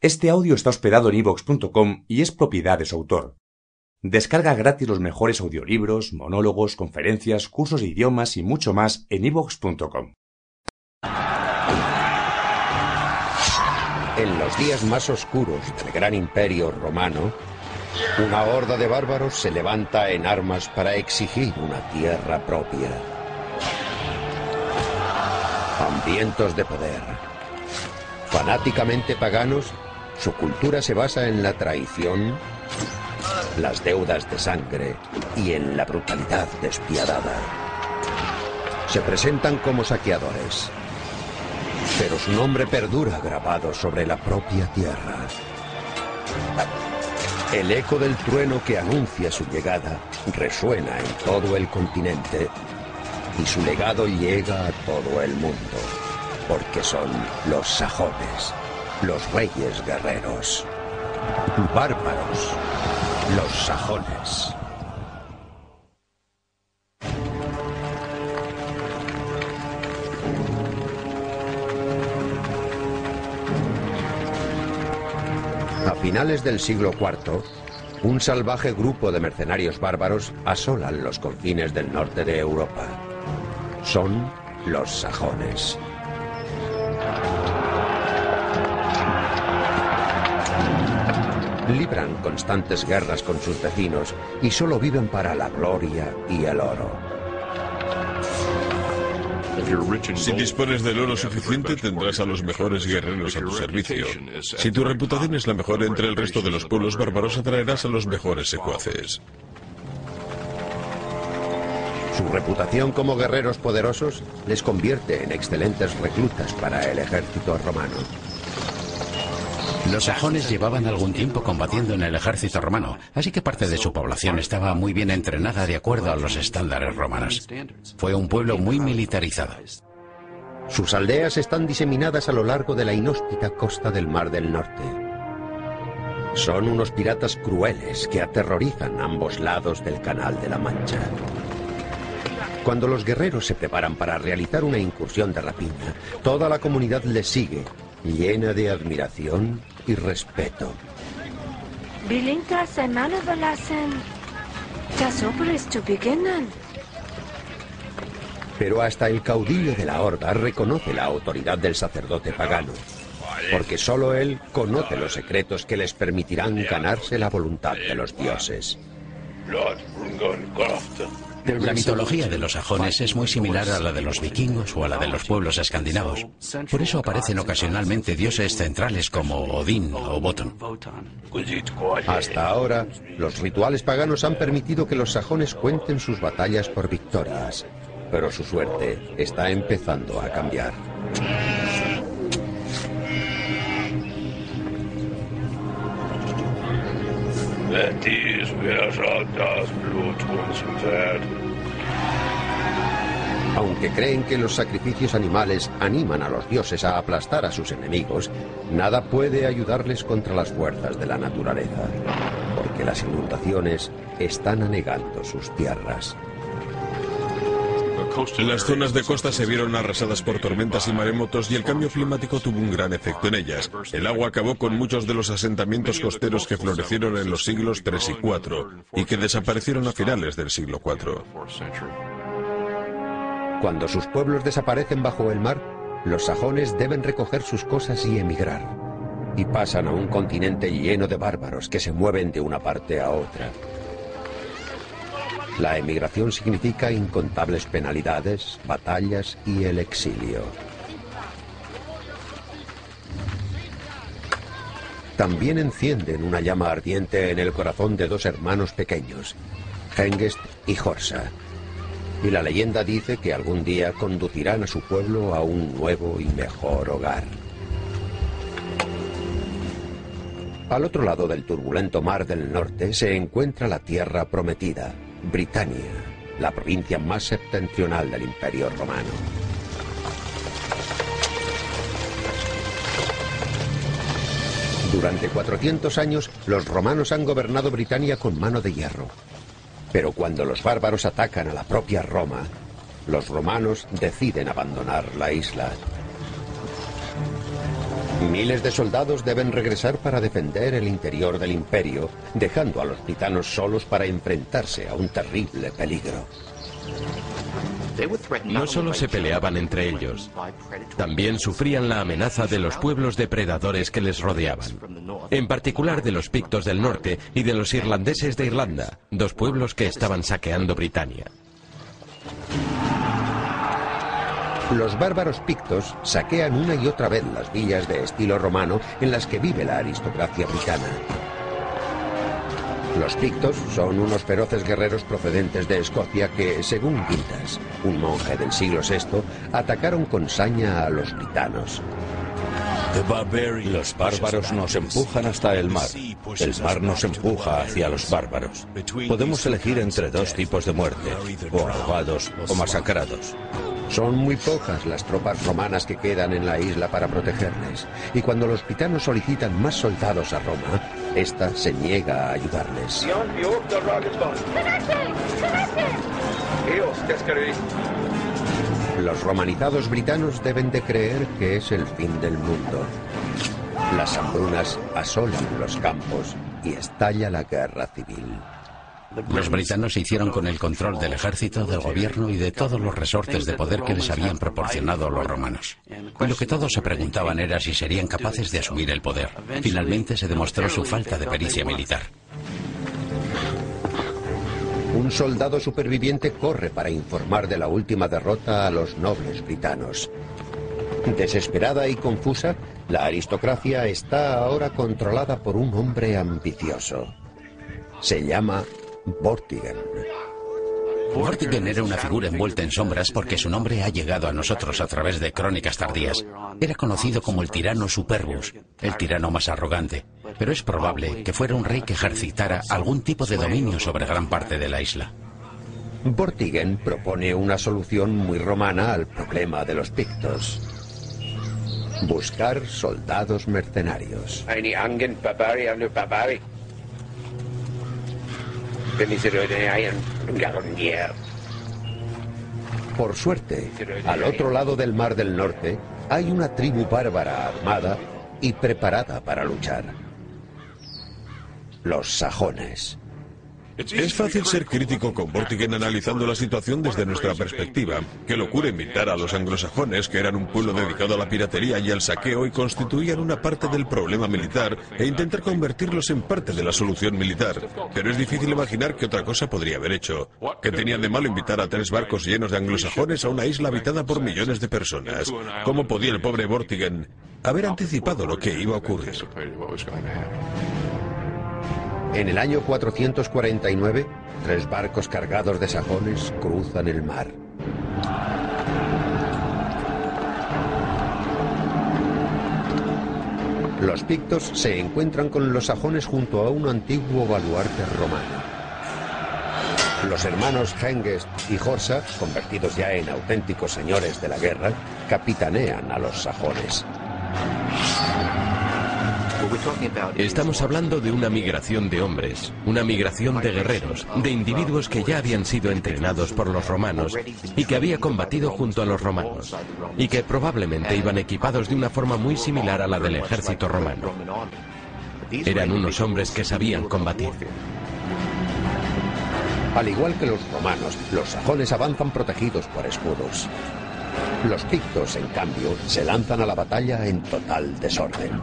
Este audio está hospedado en ivox.com y es propiedad de su autor. Descarga gratis los mejores audiolibros, monólogos, conferencias, cursos de idiomas y mucho más en ivox.com. En los días más oscuros del gran imperio romano, una horda de bárbaros se levanta en armas para exigir una tierra propia. Hambrientos de poder, fanáticamente paganos, su cultura se basa en la traición, las deudas de sangre y en la brutalidad despiadada. Se presentan como saqueadores, pero su nombre perdura grabado sobre la propia tierra. El eco del trueno que anuncia su llegada resuena en todo el continente y su legado llega a todo el mundo, porque son los sajones, los reyes guerreros, bárbaros, los sajones. A finales del siglo IV, un salvaje grupo de mercenarios bárbaros asolan los confines del norte de Europa. Son los sajones. Libran constantes guerras con sus vecinos y solo viven para la gloria y el oro. Si dispones del oro suficiente, tendrás a los mejores guerreros a tu servicio. Si tu reputación es la mejor entre el resto de los pueblos bárbaros, atraerás a los mejores secuaces. Su reputación como guerreros poderosos les convierte en excelentes reclutas para el ejército romano. Los sajones llevaban algún tiempo combatiendo en el ejército romano, así que parte de su población estaba muy bien entrenada de acuerdo a los estándares romanos. Fue un pueblo muy militarizado. Sus aldeas están diseminadas a lo largo de la inhóspita costa del Mar del Norte. Son unos piratas crueles que aterrorizan ambos lados del Canal de la Mancha. Cuando los guerreros se preparan para realizar una incursión de rapiña, toda la comunidad les sigue, llena de admiración y respeto. Bilinka sein Mann überlassen. Das Opel ist zu beginnen. Pero hasta el caudillo de la horda reconoce la autoridad del sacerdote pagano, porque solo él conoce los secretos que les permitirán ganarse la voluntad de los dioses. La mitología de los sajones es muy similar a la de los vikingos o a la de los pueblos escandinavos. Por eso aparecen ocasionalmente dioses centrales como Odín o Wotan. Hasta ahora, los rituales paganos han permitido que los sajones cuenten sus batallas por victorias, pero su suerte está empezando a cambiar. Aunque creen que los sacrificios animales animan a los dioses a aplastar a sus enemigos, nada puede ayudarles contra las fuerzas de la naturaleza, porque las inundaciones están anegando sus tierras. Las zonas de costa se vieron arrasadas por tormentas y maremotos y el cambio climático tuvo un gran efecto en ellas. El agua acabó con muchos de los asentamientos costeros que florecieron en los siglos III y IV y que desaparecieron a finales del siglo IV. Cuando sus pueblos desaparecen bajo el mar, los sajones deben recoger sus cosas y emigrar. Y pasan a un continente lleno de bárbaros que se mueven de una parte a otra. La emigración significa incontables penalidades, batallas y el exilio. También encienden una llama ardiente en el corazón de dos hermanos pequeños, Hengest y Horsa. Y la leyenda dice que algún día conducirán a su pueblo a un nuevo y mejor hogar. Al otro lado del turbulento mar del norte se encuentra la tierra prometida, Britania, la provincia más septentrional del Imperio Romano. Durante 400 años, los romanos han gobernado Britania con mano de hierro. Pero cuando los bárbaros atacan a la propia Roma, los romanos deciden abandonar la isla. Miles de soldados deben regresar para defender el interior del imperio, dejando a los britanos solos para enfrentarse a un terrible peligro. No solo se peleaban entre ellos, también sufrían la amenaza de los pueblos depredadores que les rodeaban, en particular de los pictos del norte y de los irlandeses de Irlanda, dos pueblos que estaban saqueando Britania. Los bárbaros pictos saquean una y otra vez las villas de estilo romano en las que vive la aristocracia britana. Los pictos son unos feroces guerreros procedentes de Escocia que, según Quintas, un monje del siglo VI, atacaron con saña a los britanos. Los bárbaros nos empujan hasta el mar. El mar nos empuja hacia los bárbaros. Podemos elegir entre dos tipos de muerte, o ahogados o masacrados. Son muy pocas las tropas romanas que quedan en la isla para protegerles, y cuando los britanos solicitan más soldados a Roma, esta se niega a ayudarles. Los romanizados britanos deben de creer que es el fin del mundo. Las hambrunas asolan los campos y estalla la guerra civil. Los britanos se hicieron con el control del ejército, del gobierno y de todos los resortes de poder que les habían proporcionado los romanos. Y lo que todos se preguntaban era si serían capaces de asumir el poder. Finalmente se demostró su falta de pericia militar. Un soldado superviviente corre para informar de la última derrota a los nobles britanos. Desesperada y confusa, la aristocracia está ahora controlada por un hombre ambicioso. Se llama Vortigern. Vortigern era una figura envuelta en sombras porque su nombre ha llegado a nosotros a través de crónicas tardías. Era conocido como el tirano Superbus, el tirano más arrogante, pero es probable que fuera un rey que ejercitara algún tipo de dominio sobre gran parte de la isla. Vortigern propone una solución muy romana al problema de los pictos. Buscar soldados mercenarios. Por suerte, al otro lado del Mar del Norte hay una tribu bárbara armada y preparada para luchar. Los sajones. Es fácil ser crítico con Vortigern analizando la situación desde nuestra perspectiva. Qué locura invitar a los anglosajones, que eran un pueblo dedicado a la piratería y al saqueo y constituían una parte del problema militar, e intentar convertirlos en parte de la solución militar. Pero es difícil imaginar qué otra cosa podría haber hecho. ¿Qué tenían de malo invitar a tres barcos llenos de anglosajones a una isla habitada por millones de personas? ¿Cómo podía el pobre Vortigern haber anticipado lo que iba a ocurrir? En el año 449, tres barcos cargados de sajones cruzan el mar. Los pictos se encuentran con los sajones junto a un antiguo baluarte romano. Los hermanos Hengest y Horsa, convertidos ya en auténticos señores de la guerra, capitanean a los sajones. Estamos hablando de una migración de hombres, una migración de guerreros, de individuos que ya habían sido entrenados por los romanos y que había combatido junto a los romanos, y que probablemente iban equipados de una forma muy similar a la del ejército romano. Eran unos hombres que sabían combatir. Al igual que los romanos, los sajones avanzan protegidos por escudos. Los pictos, en cambio, se lanzan a la batalla en total desorden.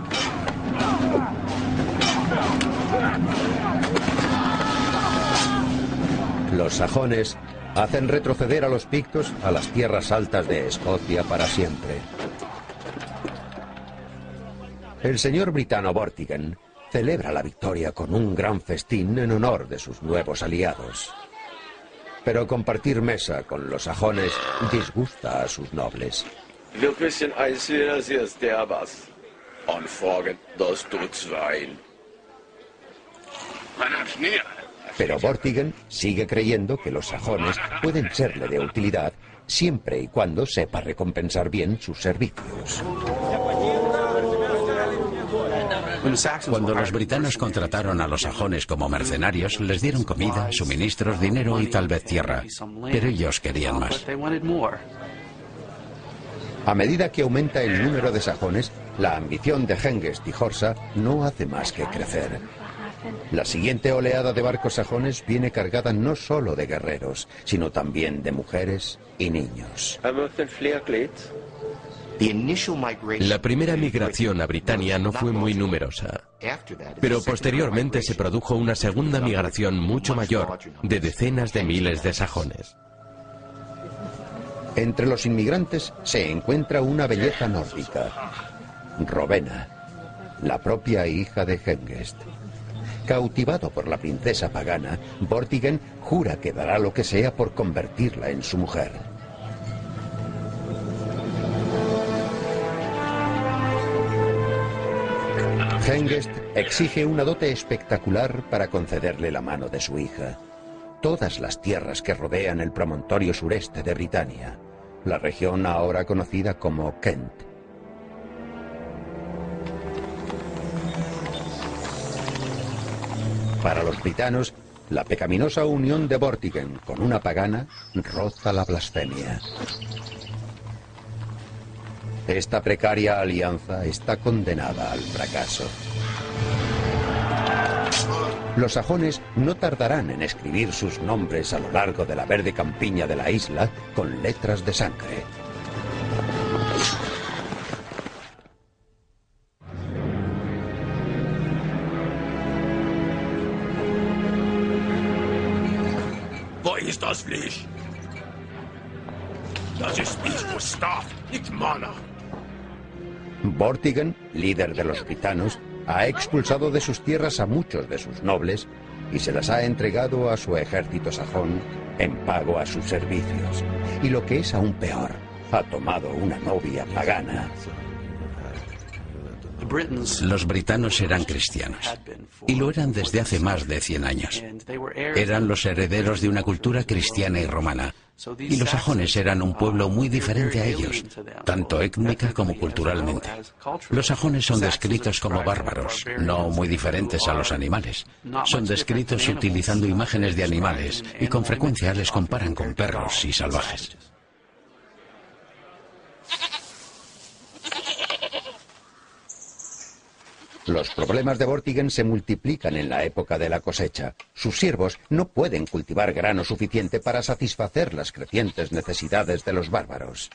Los sajones hacen retroceder a los pictos a las tierras altas de Escocia para siempre. El señor britano Vortigern celebra la victoria con un gran festín en honor de sus nuevos aliados. Pero compartir mesa con los sajones disgusta a sus nobles. Pero Vortigern sigue creyendo que los sajones pueden serle de utilidad siempre y cuando sepa recompensar bien sus servicios. Cuando los britanos contrataron a los sajones como mercenarios, les dieron comida, suministros, dinero y tal vez tierra. Pero ellos querían más. A medida que aumenta el número de sajones, la ambición de Hengest y Horsa no hace más que crecer. La siguiente oleada de barcos sajones viene cargada no solo de guerreros, sino también de mujeres y niños. La primera migración a Britania no fue muy numerosa, pero posteriormente se produjo una segunda migración mucho mayor, de decenas de miles de sajones. Entre los inmigrantes se encuentra una belleza nórdica, Rovena, la propia hija de Hengest. Cautivado por la princesa pagana, Vortigern jura que dará lo que sea por convertirla en su mujer. Hengest exige una dote espectacular para concederle la mano de su hija. Todas las tierras que rodean el promontorio sureste de Britania, la región ahora conocida como Kent. Para los britanos, la pecaminosa unión de Vortigern con una pagana roza la blasfemia. Esta precaria alianza está condenada al fracaso. Los sajones no tardarán en escribir sus nombres a lo largo de la verde campiña de la isla con letras de sangre. Wo ist das Fleisch? Das ist Milch Gustav, nicht Mana. Vortigern, líder de los gitanos, ha expulsado de sus tierras a muchos de sus nobles y se las ha entregado a su ejército sajón en pago a sus servicios. Y lo que es aún peor, ha tomado una novia pagana. Los britanos eran cristianos y lo eran desde hace más de 100 años. Eran los herederos de una cultura cristiana y romana. Y los sajones eran un pueblo muy diferente a ellos, tanto étnica como culturalmente. Los sajones son descritos como bárbaros, no muy diferentes a los animales. Son descritos utilizando imágenes de animales y con frecuencia les comparan con perros y salvajes. Los problemas de Vortigern se multiplican en la época de la cosecha. Sus siervos no pueden cultivar grano suficiente para satisfacer las crecientes necesidades de los bárbaros.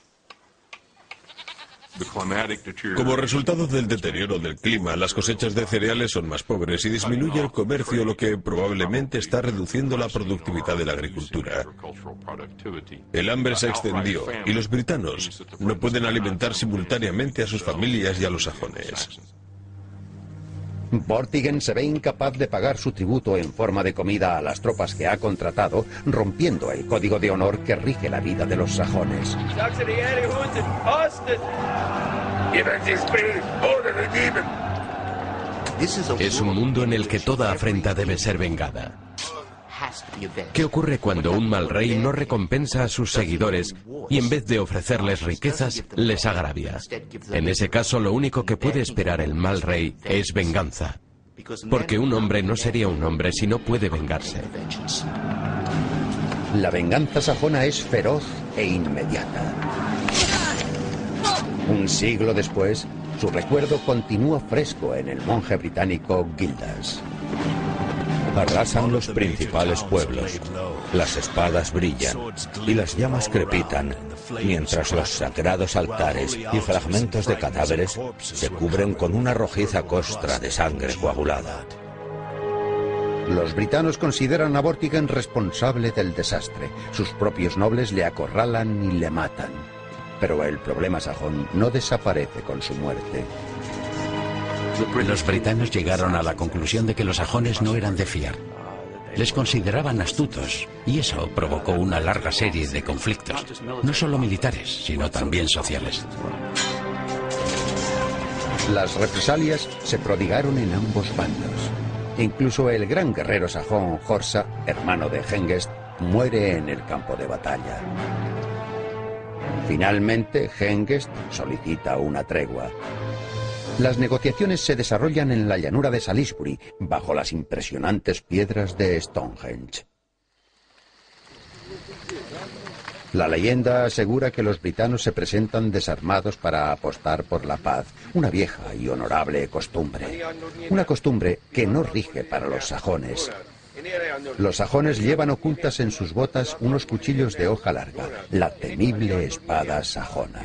Como resultado del deterioro del clima, las cosechas de cereales son más pobres y disminuye el comercio, lo que probablemente está reduciendo la productividad de la agricultura. El hambre se extendió y los britanos no pueden alimentar simultáneamente a sus familias y a los sajones. Vortigern se ve incapaz de pagar su tributo en forma de comida a las tropas que ha contratado, rompiendo el código de honor que rige la vida de los sajones. Es un mundo en el que toda afrenta debe ser vengada. ¿Qué ocurre cuando un mal rey no recompensa a sus seguidores y en vez de ofrecerles riquezas, les agravia? En ese caso, lo único que puede esperar el mal rey es venganza. Porque un hombre no sería un hombre si no puede vengarse. La venganza sajona es feroz e inmediata. Un siglo después, su recuerdo continúa fresco en el monje británico Gildas. Arrasan los principales pueblos. Las espadas brillan y las llamas crepitan, mientras los sagrados altares y fragmentos de cadáveres se cubren con una rojiza costra de sangre coagulada. Los britanos consideran a Vortigern responsable del desastre. Sus propios nobles le acorralan y le matan. Pero el problema sajón no desaparece con su muerte. Los britanos llegaron a la conclusión de que los sajones no eran de fiar. Les consideraban astutos y eso provocó una larga serie de conflictos, no solo militares, sino también sociales. Las represalias se prodigaron en ambos bandos. Incluso el gran guerrero sajón Horsa, hermano de Hengest, muere en el campo de batalla. Finalmente, Hengest solicita una tregua. Las negociaciones se desarrollan en la llanura de Salisbury, bajo las impresionantes piedras de Stonehenge. La leyenda asegura que los britanos se presentan desarmados para apostar por la paz, una vieja y honorable costumbre. Una costumbre que no rige para los sajones. Los sajones llevan ocultas en sus botas unos cuchillos de hoja larga, la temible espada sajona.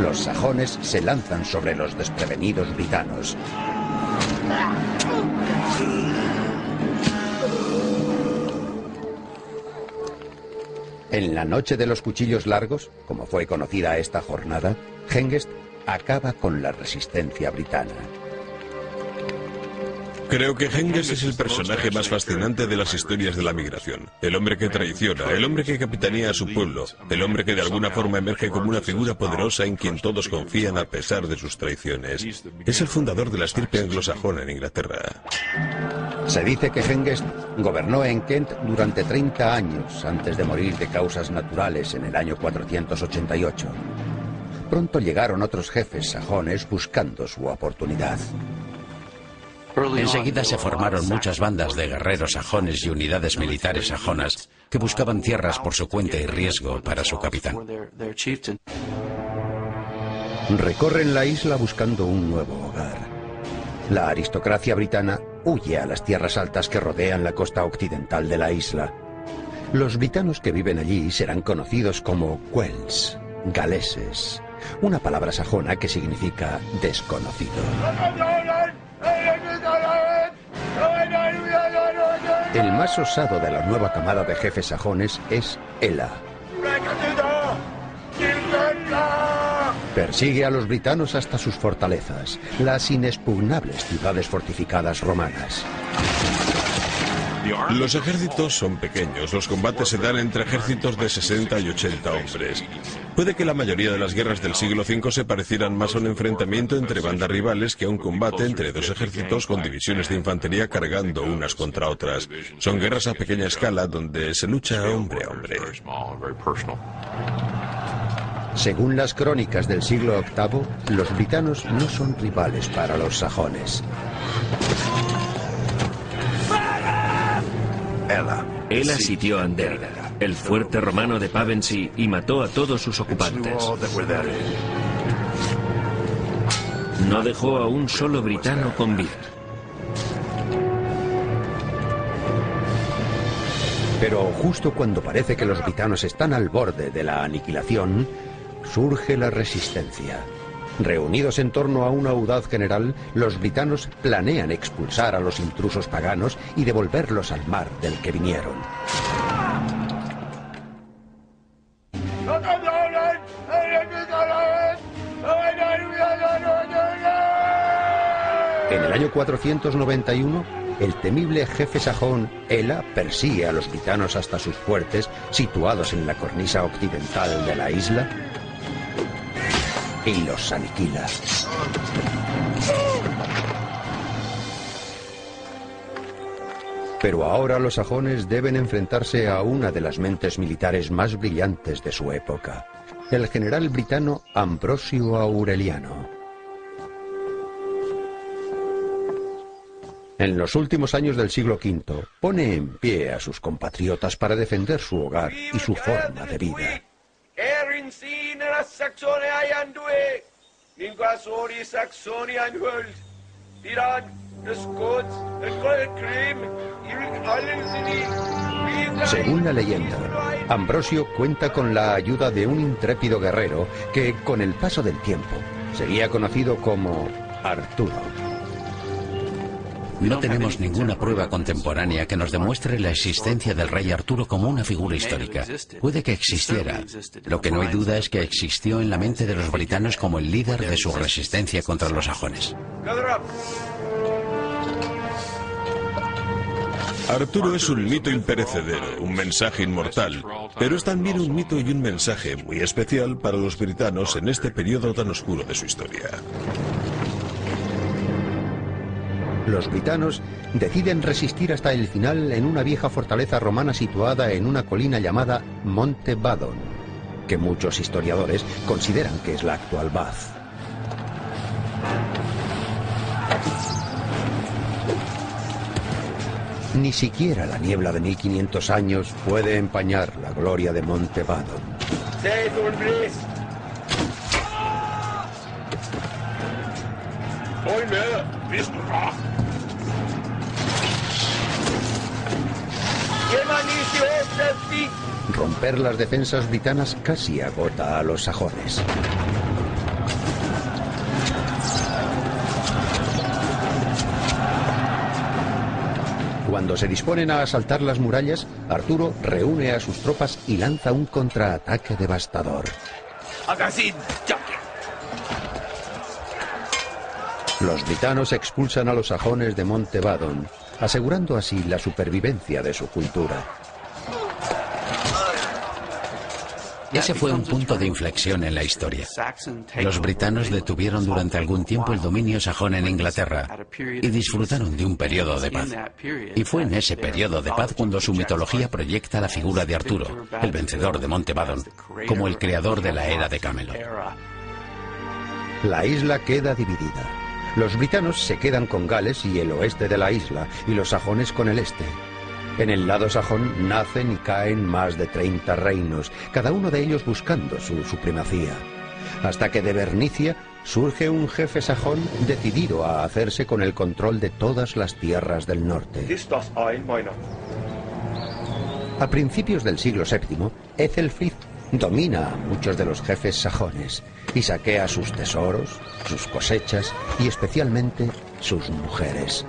Los sajones se lanzan sobre los desprevenidos britanos. En la noche de los cuchillos largos, como fue conocida esta jornada, Hengest acaba con la resistencia britana. Creo que Hengest es el personaje más fascinante de las historias de la migración. El hombre que traiciona, el hombre que capitanea a su pueblo, el hombre que de alguna forma emerge como una figura poderosa en quien todos confían a pesar de sus traiciones. Es el fundador de la estirpe anglosajona en Inglaterra. Se dice que Hengest gobernó en Kent durante 30 años antes de morir de causas naturales en el año 488. Pronto llegaron otros jefes sajones buscando su oportunidad. Enseguida se formaron muchas bandas de guerreros sajones y unidades militares sajonas que buscaban tierras por su cuenta y riesgo para su capitán. Recorren la isla buscando un nuevo hogar. La aristocracia britana huye a las tierras altas que rodean la costa occidental de la isla. Los britanos que viven allí serán conocidos como Quells, galeses, una palabra sajona que significa desconocido. El más osado de la nueva camada de jefes sajones es Ela. Persigue a los britanos hasta sus fortalezas, las inexpugnables ciudades fortificadas romanas. Los ejércitos son pequeños, los combates se dan entre ejércitos de 60 y 80 hombres. Puede que la mayoría de las guerras del siglo V se parecieran más a un enfrentamiento entre bandas rivales que a un combate entre dos ejércitos con divisiones de infantería cargando unas contra otras. Son guerras a pequeña escala donde se lucha hombre a hombre. Según las crónicas del siglo VIII, los britanos no son rivales para los sajones. Él sitió Anderga, el fuerte romano de Pavensey, y mató a todos sus ocupantes. No dejó a un solo britano con vida. Pero justo cuando parece que los britanos están al borde de la aniquilación, surge la resistencia. Reunidos en torno a un audaz general, los britanos planean expulsar a los intrusos paganos y devolverlos al mar del que vinieron. En el año 491, el temible jefe sajón Ela persigue a los britanos hasta sus fuertes, situados en la cornisa occidental de la isla, y los aniquila. Pero ahora los sajones deben enfrentarse a una de las mentes militares más brillantes de su época, el general britano Ambrosio Aureliano. En los últimos años del siglo V, pone en pie a sus compatriotas para defender su hogar y su forma de vida. Según la leyenda, Ambrosio cuenta con la ayuda de un intrépido guerrero que, con el paso del tiempo, sería conocido como Arturo. No tenemos ninguna prueba contemporánea que nos demuestre la existencia del rey Arturo como una figura histórica. Puede que existiera. Lo que no hay duda es que existió en la mente de los britanos como el líder de su resistencia contra los sajones. Arturo es un mito imperecedero, un mensaje inmortal, pero es también un mito y un mensaje muy especial para los britanos en este periodo tan oscuro de su historia. Los britanos deciden resistir hasta el final en una vieja fortaleza romana situada en una colina llamada Monte Badon, que muchos historiadores consideran que es la actual Bath. Ni siquiera la niebla de 1500 años puede empañar la gloria de Monte Badon. Romper las defensas britanas casi agota a los sajones. Cuando se disponen a asaltar las murallas, Arturo reúne a sus tropas y lanza un contraataque devastador. Los britanos expulsan a los sajones de Monte Badon, asegurando así la supervivencia de su cultura. Ese fue un punto de inflexión en la historia. Los britanos detuvieron durante algún tiempo el dominio sajón en Inglaterra y disfrutaron de un periodo de paz. Y fue en ese periodo de paz cuando su mitología proyecta la figura de Arturo, el vencedor de Monte Badon, como el creador de la era de Camelot. La isla queda dividida. Los britanos se quedan con Gales y el oeste de la isla, y los sajones con el este. En el lado sajón nacen y caen más de 30 reinos, cada uno de ellos buscando su supremacía. Hasta que de Bernicia surge un jefe sajón decidido a hacerse con el control de todas las tierras del norte. A principios del siglo VII, Ethelfrid domina a muchos de los jefes sajones y saquea sus tesoros, sus cosechas y especialmente sus mujeres.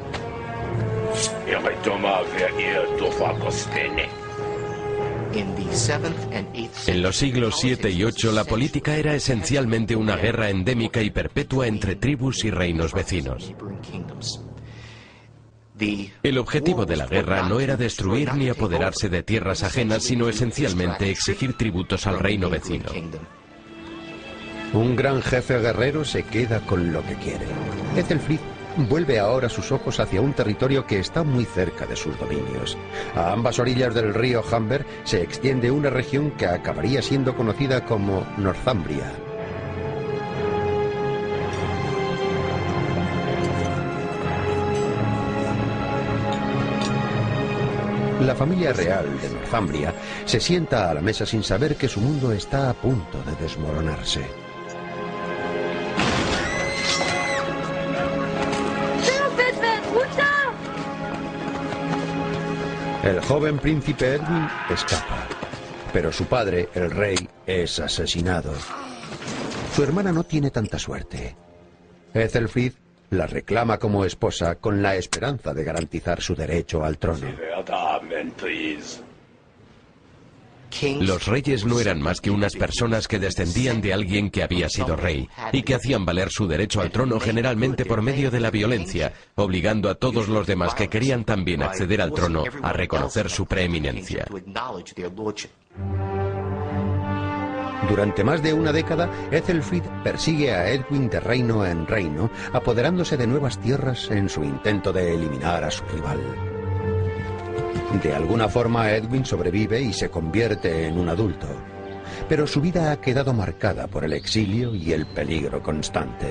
En los siglos 7 y 8 la política era esencialmente una guerra endémica y perpetua entre tribus y reinos vecinos. El objetivo de la guerra no era destruir ni apoderarse de tierras ajenas, sino esencialmente exigir tributos al reino vecino. Un gran jefe guerrero se queda con lo que quiere. Ethelfrid vuelve ahora sus ojos hacia un territorio que está muy cerca de sus dominios. A ambas orillas del río Humber se extiende una región que acabaría siendo conocida como Northumbria. La familia real de Northumbria se sienta a la mesa sin saber que su mundo está a punto de desmoronarse. El joven príncipe Edwin escapa, pero su padre, el rey, es asesinado. Su hermana no tiene tanta suerte. Ethelfrid la reclama como esposa con la esperanza de garantizar su derecho al trono. Los reyes no eran más que unas personas que descendían de alguien que había sido rey y que hacían valer su derecho al trono generalmente por medio de la violencia, obligando a todos los demás que querían también acceder al trono a reconocer su preeminencia. Durante más de una década, Ethelfrid persigue a Edwin de reino en reino, apoderándose de nuevas tierras en su intento de eliminar a su rival. De alguna forma Edwin sobrevive y se convierte en un adulto, pero su vida ha quedado marcada por el exilio y el peligro constante.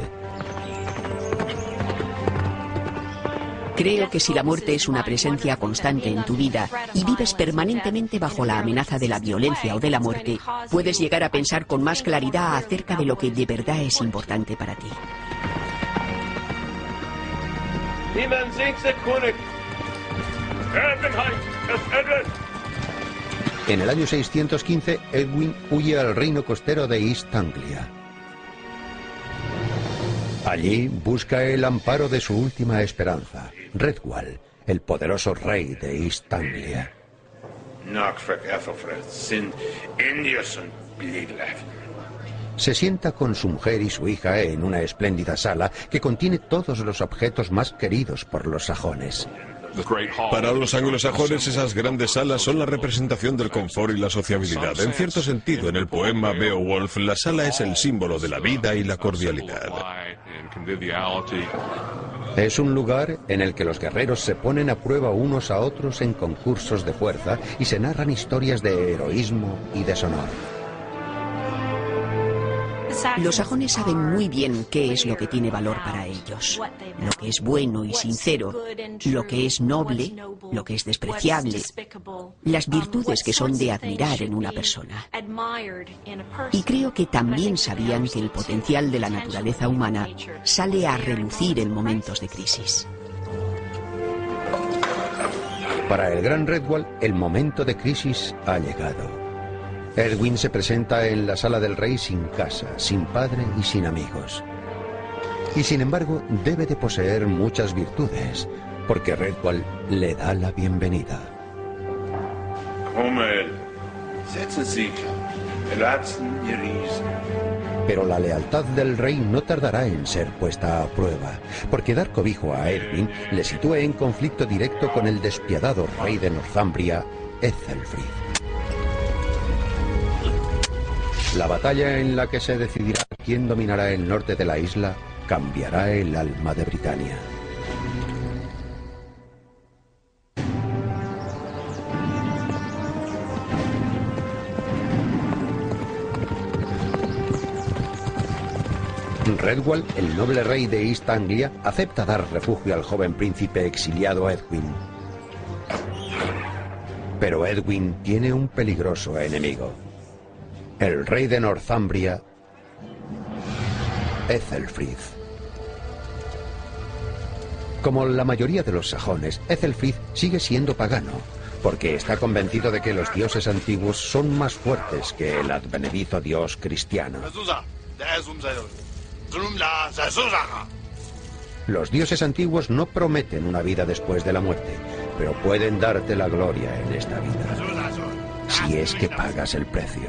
Creo que si la muerte es una presencia constante en tu vida y vives permanentemente bajo la amenaza de la violencia o de la muerte, puedes llegar a pensar con más claridad acerca de lo que de verdad es importante para ti. En el año 615, Edwin huye al reino costero de East Anglia. Allí busca el amparo de su última esperanza, Redwall, el poderoso rey de East Anglia. Se sienta con su mujer y su hija en una espléndida sala que contiene todos los objetos más queridos por los sajones. Para los anglosajones esas grandes salas son la representación del confort y la sociabilidad. En cierto sentido, en el poema Beowulf, la sala es el símbolo de la vida y la cordialidad. Es un lugar en el que los guerreros se ponen a prueba unos a otros en concursos de fuerza y se narran historias de heroísmo y deshonor. Los sajones saben muy bien qué es lo que tiene valor para ellos, lo que es bueno y sincero, lo que es noble, lo que es despreciable, las virtudes que son de admirar en una persona. Y creo que también sabían que el potencial de la naturaleza humana sale a relucir en momentos de crisis. Para el Gran Redwall, el momento de crisis ha llegado. Edwin se presenta en la sala del rey sin casa, sin padre y sin amigos. Y sin embargo, debe de poseer muchas virtudes, porque Redwall le da la bienvenida. Pero la lealtad del rey no tardará en ser puesta a prueba, porque dar cobijo a Edwin le sitúa en conflicto directo con el despiadado rey de Northumbria, Ethelfrid. La batalla en la que se decidirá quién dominará el norte de la isla cambiará el alma de Britania. Redwall, el noble rey de East Anglia, acepta dar refugio al joven príncipe exiliado Edwin. Pero Edwin tiene un peligroso enemigo. El rey de Northumbria, Ethelfrid. Como la mayoría de los sajones, Ethelfrid sigue siendo pagano, porque está convencido de que los dioses antiguos son más fuertes que el advenedizo dios cristiano. Los dioses antiguos no prometen una vida después de la muerte, pero pueden darte la gloria en esta vida. Si es que pagas el precio.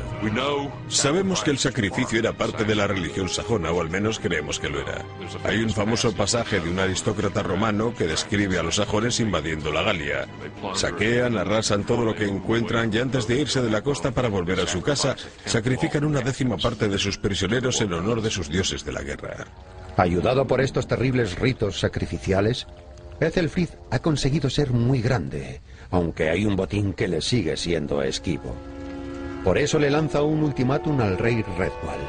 Sabemos que el sacrificio era parte de la religión sajona, o al menos creemos que lo era. Hay un famoso pasaje de un aristócrata romano que describe a los sajones invadiendo la Galia. Saquean, arrasan todo lo que encuentran y antes de irse de la costa para volver a su casa, sacrifican una décima parte de sus prisioneros en honor de sus dioses de la guerra. Ayudado por estos terribles ritos sacrificiales, Ethelfrid ha conseguido ser muy grande, aunque hay un botín que le sigue siendo esquivo. Por eso le lanza un ultimátum al rey Redwall.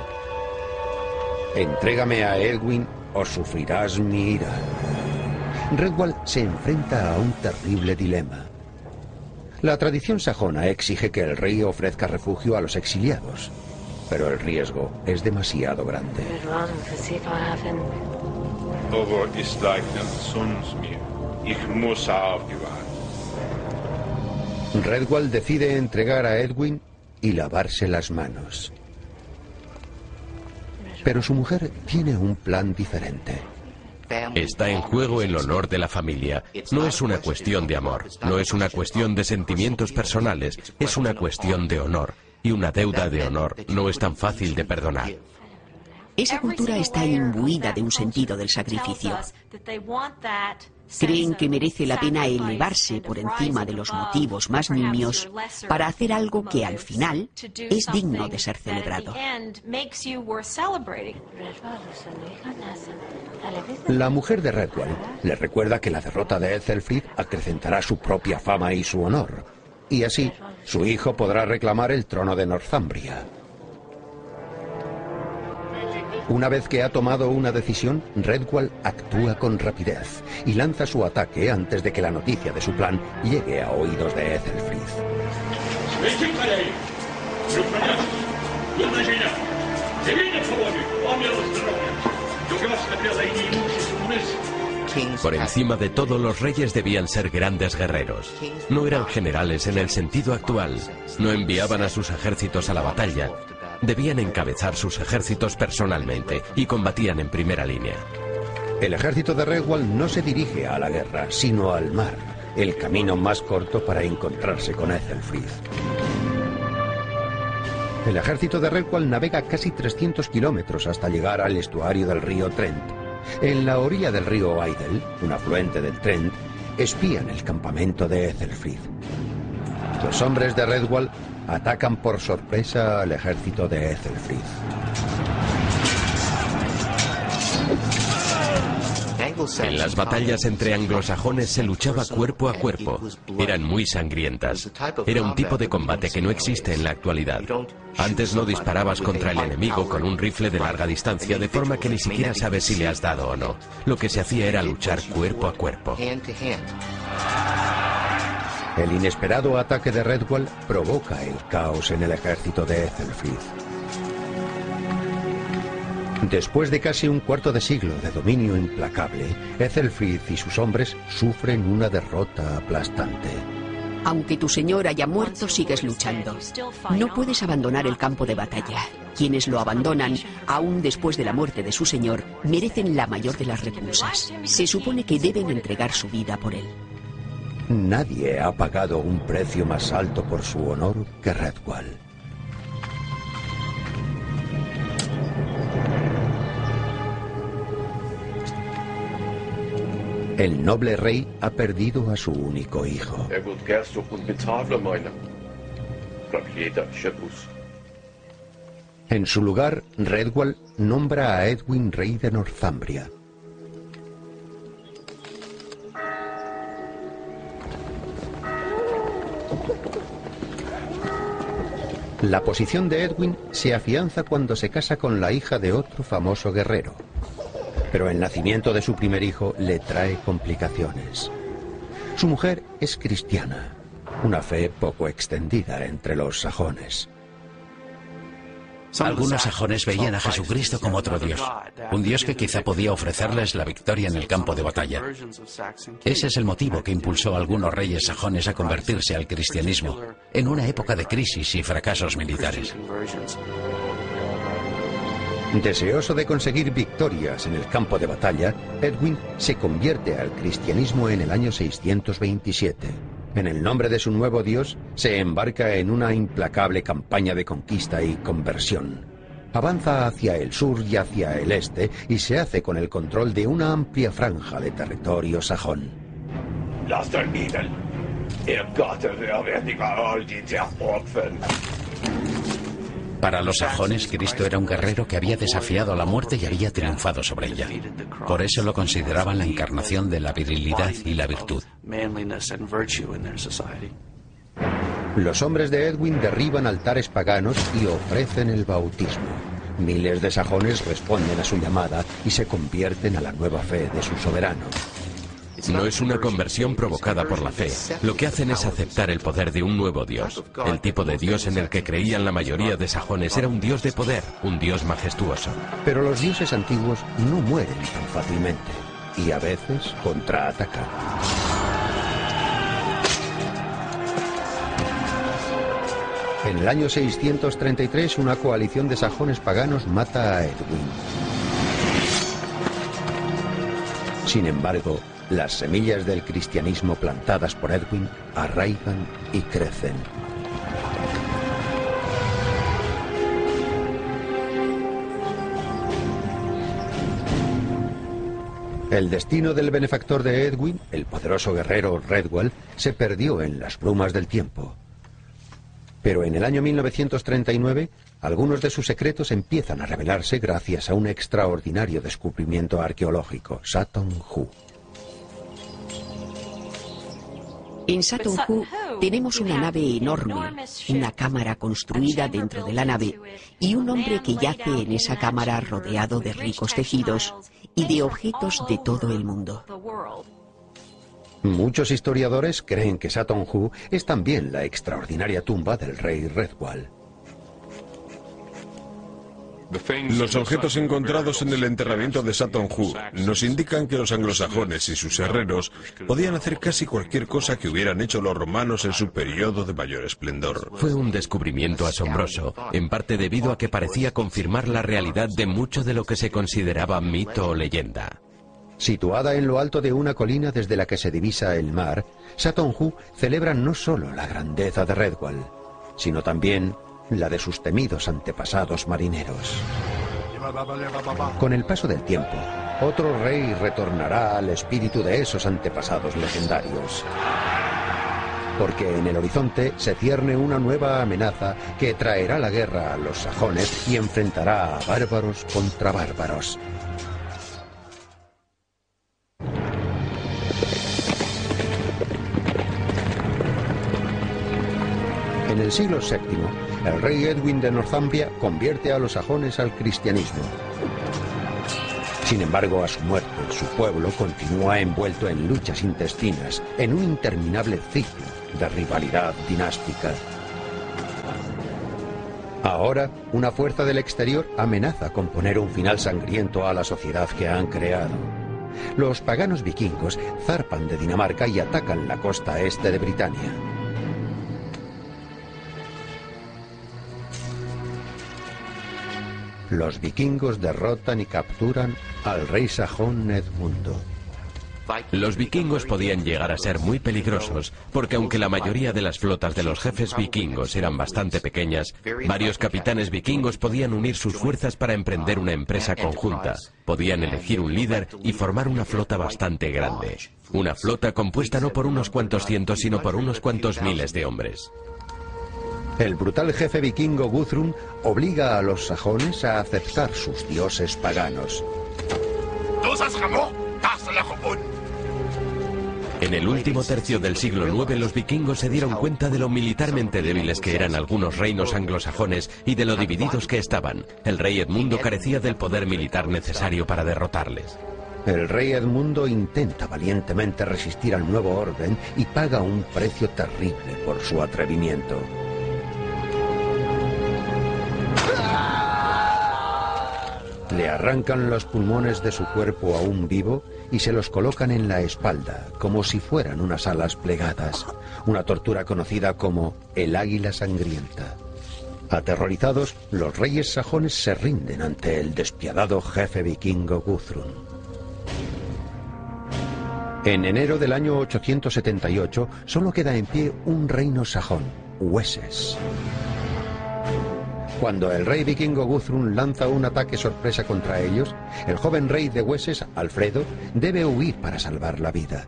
Entrégame a Edwin o sufrirás mi ira. Redwall se enfrenta a un terrible dilema. La tradición sajona exige que el rey ofrezca refugio a los exiliados, pero el riesgo es demasiado grande. Redwall decide entregar a Edwin y lavarse las manos. Pero su mujer tiene un plan diferente. Está en juego el honor de la familia. No es una cuestión de amor, no es una cuestión de sentimientos personales, es una cuestión de honor. Y una deuda de honor no es tan fácil de perdonar. Esa cultura está imbuida de un sentido del sacrificio. Creen que merece la pena elevarse por encima de los motivos más nimios para hacer algo que al final es digno de ser celebrado. La mujer de Redwell le recuerda que la derrota de Ethelfrid acrecentará su propia fama y su honor, y así su hijo podrá reclamar el trono de Northumbria. Una vez que ha tomado una decisión, Redwall actúa con rapidez y lanza su ataque antes de que la noticia de su plan llegue a oídos de Ethelfrid. Por encima de todo, los reyes debían ser grandes guerreros. No eran generales en el sentido actual. No enviaban a sus ejércitos a la batalla. Debían encabezar sus ejércitos personalmente y combatían en primera línea. El ejército de Redwall no se dirige a la guerra, sino al mar, el camino más corto para encontrarse con Ethelfrid. El ejército de Redwall navega casi 300 kilómetros hasta llegar al estuario del río Trent. En la orilla del río Idle, un afluente del Trent, espían el campamento de Ethelfrid. Los hombres de Redwall atacan por sorpresa al ejército de Ethelfrid. En las batallas entre anglosajones se luchaba cuerpo a cuerpo. Eran muy sangrientas. Era un tipo de combate que no existe en la actualidad. Antes no disparabas contra el enemigo con un rifle de larga distancia de forma que ni siquiera sabes si le has dado o no. Lo que se hacía era luchar cuerpo a cuerpo. El inesperado ataque de Redwall provoca el caos en el ejército de Ethelfrith. Después de casi un cuarto de siglo de dominio implacable, Ethelfrith y sus hombres sufren una derrota aplastante. Aunque tu señor haya muerto, sigues luchando. No puedes abandonar el campo de batalla. Quienes lo abandonan, aún después de la muerte de su señor, merecen la mayor de las repulsas. Se supone que deben entregar su vida por él. Nadie ha pagado un precio más alto por su honor que Redwall. El noble rey ha perdido a su único hijo. En su lugar, Redwall nombra a Edwin rey de Northumbria. La posición de Edwin se afianza cuando se casa con la hija de otro famoso guerrero. Pero el nacimiento de su primer hijo le trae complicaciones. Su mujer es cristiana, una fe poco extendida entre los sajones. Algunos sajones veían a Jesucristo como otro Dios, un Dios que quizá podía ofrecerles la victoria en el campo de batalla. Ese es el motivo que impulsó a algunos reyes sajones a convertirse al cristianismo en una época de crisis y fracasos militares. Deseoso de conseguir victorias en el campo de batalla, Edwin se convierte al cristianismo en el año 627. En el nombre de su nuevo dios, se embarca en una implacable campaña de conquista y conversión. Avanza hacia el sur y hacia el este y se hace con el control de una amplia franja de territorio sajón. Para los sajones, Cristo era un guerrero que había desafiado a la muerte y había triunfado sobre ella. Por eso lo consideraban la encarnación de la virilidad y la virtud. Los hombres de Edwin derriban altares paganos y ofrecen el bautismo. Miles de sajones responden a su llamada y se convierten a la nueva fe de su soberano. No es una conversión provocada por la fe. Lo que hacen es aceptar el poder de un nuevo Dios. El tipo de Dios en el que creían la mayoría de sajones era un Dios de poder, un Dios majestuoso. Pero los dioses antiguos no mueren tan fácilmente y a veces contraatacan. En el año 633 una coalición de sajones paganos mata a Edwin. Sin embargo, las semillas del cristianismo plantadas por Edwin arraigan y crecen. El destino del benefactor de Edwin, el poderoso guerrero Redwall, se perdió en las brumas del tiempo. Pero en el año 1939, algunos de sus secretos empiezan a revelarse gracias a un extraordinario descubrimiento arqueológico, Saturn Hu. En Saturn Hu tenemos una nave enorme, una cámara construida dentro de la nave y un hombre que yace en esa cámara rodeado de ricos tejidos y de objetos de todo el mundo. Muchos historiadores creen que Saturn Hu es también la extraordinaria tumba del rey Redwall. Los objetos encontrados en el enterramiento de Saturn Hu nos indican que los anglosajones y sus herreros podían hacer casi cualquier cosa que hubieran hecho los romanos en su periodo de mayor esplendor. Fue un descubrimiento asombroso, en parte debido a que parecía confirmar la realidad de mucho de lo que se consideraba mito o leyenda. Situada en lo alto de una colina desde la que se divisa el mar, Saturn Hu celebra no solo la grandeza de Redwall, sino también la de sus temidos antepasados marineros. Con el paso del tiempo, otro rey retornará al espíritu de esos antepasados legendarios. Porque en el horizonte se cierne una nueva amenaza que traerá la guerra a los sajones y enfrentará a bárbaros contra bárbaros. En el siglo VII, el rey Edwin de Northumbria convierte a los sajones al cristianismo. Sin embargo, a su muerte, su pueblo continúa envuelto en luchas intestinas, en un interminable ciclo de rivalidad dinástica. Ahora, una fuerza del exterior amenaza con poner un final sangriento a la sociedad que han creado. Los paganos vikingos zarpan de Dinamarca y atacan la costa este de Britania. Los vikingos derrotan y capturan al rey sajón Edmundo. Los vikingos podían llegar a ser muy peligrosos, porque aunque la mayoría de las flotas de los jefes vikingos eran bastante pequeñas, varios capitanes vikingos podían unir sus fuerzas para emprender una empresa conjunta. Podían elegir un líder y formar una flota bastante grande. Una flota compuesta no por unos cuantos cientos, sino por unos cuantos miles de hombres. El brutal jefe vikingo Guthrum obliga a los sajones a aceptar sus dioses paganos. En el último tercio del siglo IX los vikingos se dieron cuenta de lo militarmente débiles que eran algunos reinos anglosajones y de lo divididos que estaban. El rey Edmundo carecía del poder militar necesario para derrotarles. El rey Edmundo intenta valientemente resistir al nuevo orden y paga un precio terrible por su atrevimiento. Le arrancan los pulmones de su cuerpo aún vivo y se los colocan en la espalda, como si fueran unas alas plegadas, una tortura conocida como el águila sangrienta. Aterrorizados, los reyes sajones se rinden ante el despiadado jefe vikingo Guthrum. En enero del año 878 solo queda en pie un reino sajón, Wessex. Cuando el rey vikingo Guthrum lanza un ataque sorpresa contra ellos, el joven rey de Wessex, Alfredo, debe huir para salvar la vida.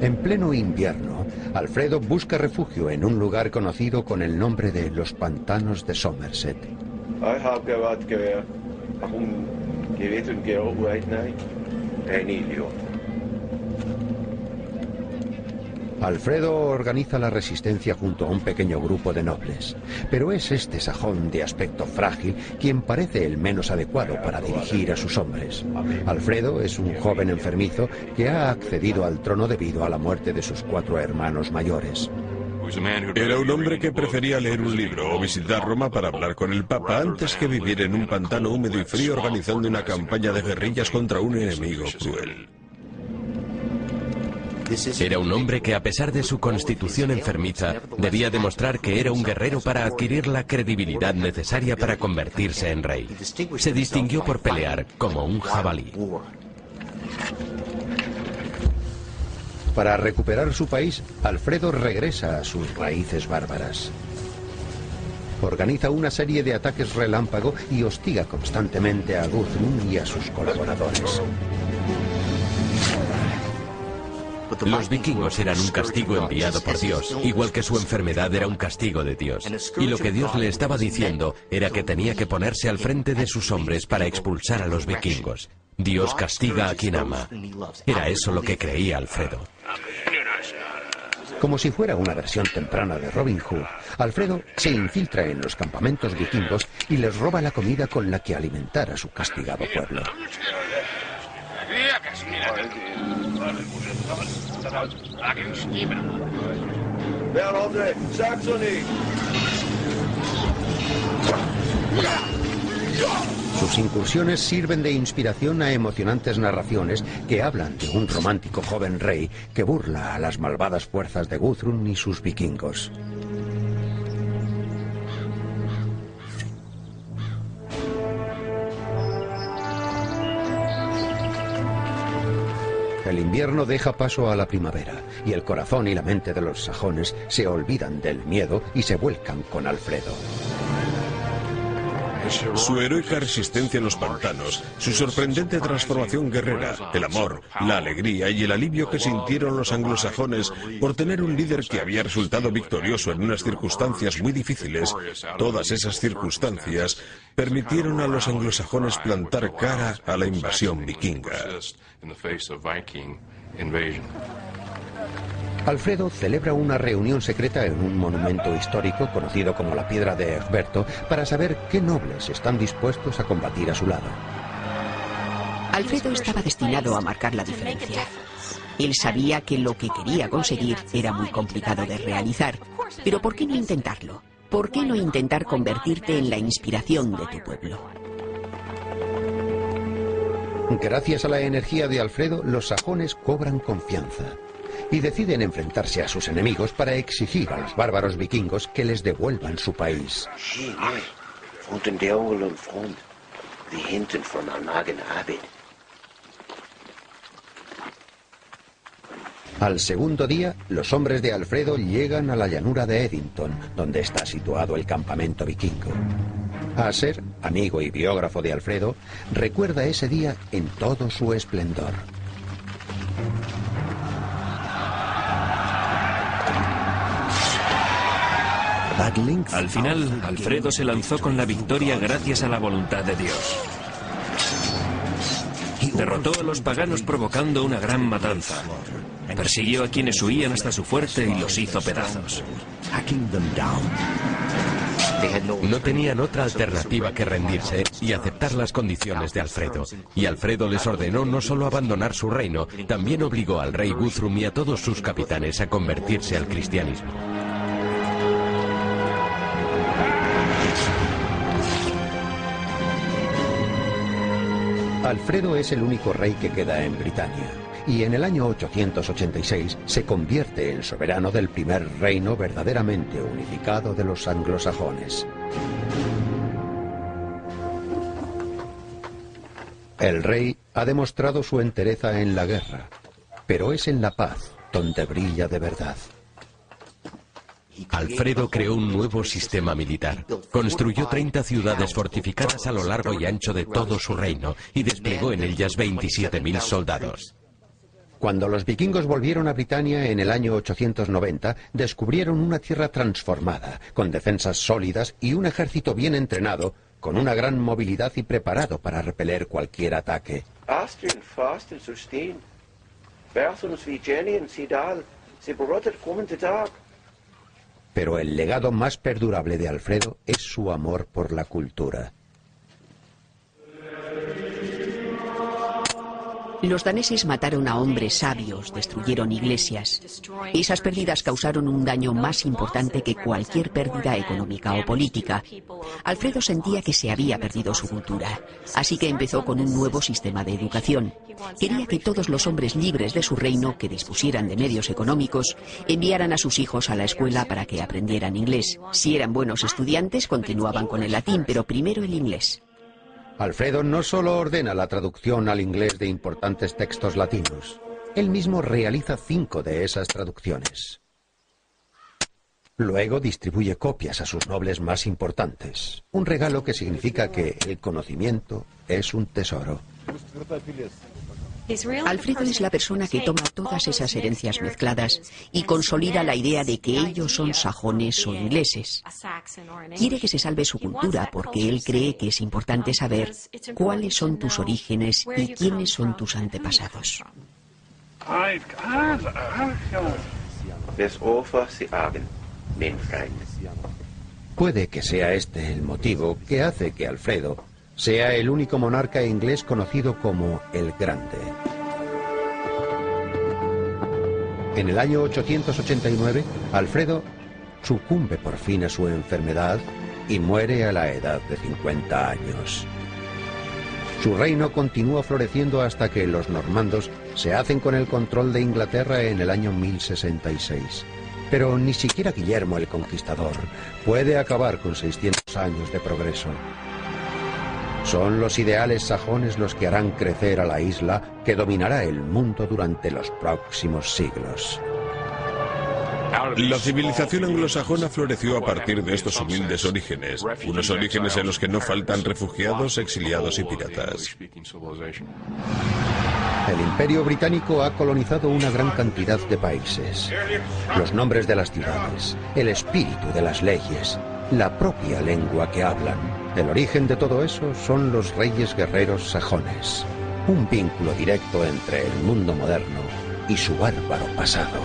En pleno invierno, Alfredo busca refugio en un lugar conocido con el nombre de los pantanos de Somerset. Alfredo organiza la resistencia junto a un pequeño grupo de nobles, pero es este sajón de aspecto frágil quien parece el menos adecuado para dirigir a sus hombres. Alfredo es un joven enfermizo que ha accedido al trono debido a la muerte de sus cuatro hermanos mayores. Era un hombre que prefería leer un libro o visitar Roma para hablar con el Papa antes que vivir en un pantano húmedo y frío organizando una campaña de guerrillas contra un enemigo cruel. Era un hombre que a pesar de su constitución enfermiza, debía demostrar que era un guerrero para adquirir la credibilidad necesaria para convertirse en rey. Se distinguió por pelear como un jabalí. Para recuperar su país, Alfredo regresa a sus raíces bárbaras. Organiza una serie de ataques relámpago y hostiga constantemente a Guthrum y a sus colaboradores. Los vikingos eran un castigo enviado por Dios, igual que su enfermedad era un castigo de Dios. Y lo que Dios le estaba diciendo era que tenía que ponerse al frente de sus hombres para expulsar a los vikingos. Dios castiga a quien ama. Era eso lo que creía Alfredo. Como si fuera una versión temprana de Robin Hood, Alfredo se infiltra en los campamentos vikingos y les roba la comida con la que alimentar a su castigado pueblo. Sus incursiones sirven de inspiración a emocionantes narraciones que hablan de un romántico joven rey que burla a las malvadas fuerzas de Guthrum y sus vikingos. El invierno deja paso a la primavera y el corazón y la mente de los sajones se olvidan del miedo y se vuelcan con Alfredo. Su heroica resistencia en los pantanos, su sorprendente transformación guerrera, el amor, la alegría y el alivio que sintieron los anglosajones por tener un líder que había resultado victorioso en unas circunstancias muy difíciles, todas esas circunstancias permitieron a los anglosajones plantar cara a la invasión vikinga. Alfredo celebra una reunión secreta en un monumento histórico conocido como la Piedra de Egberto para saber qué nobles están dispuestos a combatir a su lado. Alfredo estaba destinado a marcar la diferencia. Él sabía que lo que quería conseguir era muy complicado de realizar, pero ¿por qué no intentarlo? ¿Por qué no intentar convertirte en la inspiración de tu pueblo? Gracias a la energía de Alfredo, los sajones cobran confianza y deciden enfrentarse a sus enemigos para exigir a los bárbaros vikingos que les devuelvan su país. Al segundo día, los hombres de Alfredo llegan a la llanura de Eddington, donde está situado el campamento vikingo. Aser, amigo y biógrafo de Alfredo, recuerda ese día en todo su esplendor. Al final, Alfredo se lanzó con la victoria gracias a la voluntad de Dios. Derrotó a los paganos provocando una gran matanza. Persiguió a quienes huían hasta su fuerte y los hizo pedazos. No tenían otra alternativa que rendirse y aceptar las condiciones de Alfredo. Y Alfredo les ordenó no solo abandonar su reino, también obligó al rey Guthrum y a todos sus capitanes a convertirse al cristianismo. Alfredo es el único rey que queda en Britania y en el año 886 se convierte en soberano del primer reino verdaderamente unificado de los anglosajones. El rey ha demostrado su entereza en la guerra, pero es en la paz donde brilla de verdad. Alfredo creó un nuevo sistema militar. Construyó 30 ciudades fortificadas a lo largo y ancho de todo su reino y desplegó en ellas 27.000 soldados. Cuando los vikingos volvieron a Britania en el año 890, descubrieron una tierra transformada, con defensas sólidas y un ejército bien entrenado, con una gran movilidad y preparado para repeler cualquier ataque. Pero el legado más perdurable de Alfredo es su amor por la cultura. Los daneses mataron a hombres sabios, destruyeron iglesias. Esas pérdidas causaron un daño más importante que cualquier pérdida económica o política. Alfredo sentía que se había perdido su cultura, así que empezó con un nuevo sistema de educación. Quería que todos los hombres libres de su reino, que dispusieran de medios económicos, enviaran a sus hijos a la escuela para que aprendieran inglés. Si eran buenos estudiantes, continuaban con el latín, pero primero el inglés. Alfredo no solo ordena la traducción al inglés de importantes textos latinos, él mismo realiza cinco de esas traducciones. Luego distribuye copias a sus nobles más importantes, un regalo que significa que el conocimiento es un tesoro. Alfredo es la persona que toma todas esas herencias mezcladas y consolida la idea de que ellos son sajones o ingleses. Quiere que se salve su cultura porque él cree que es importante saber cuáles son tus orígenes y quiénes son tus antepasados. Puede que sea este el motivo que hace que Alfredo sea el único monarca inglés conocido como el Grande. En el año 889, Alfredo sucumbe por fin a su enfermedad y muere a la edad de 50 años. Su reino continúa floreciendo hasta que los normandos se hacen con el control de Inglaterra en el año 1066. Pero ni siquiera Guillermo el Conquistador puede acabar con 600 años de progreso. Son los ideales sajones los que harán crecer a la isla que dominará el mundo durante los próximos siglos. La civilización anglosajona floreció a partir de estos humildes orígenes, unos orígenes en los que no faltan refugiados, exiliados y piratas. El imperio británico ha colonizado una gran cantidad de países. Los nombres de las ciudades, el espíritu de las leyes, la propia lengua que hablan. El origen de todo eso son los reyes guerreros sajones, un vínculo directo entre el mundo moderno y su bárbaro pasado.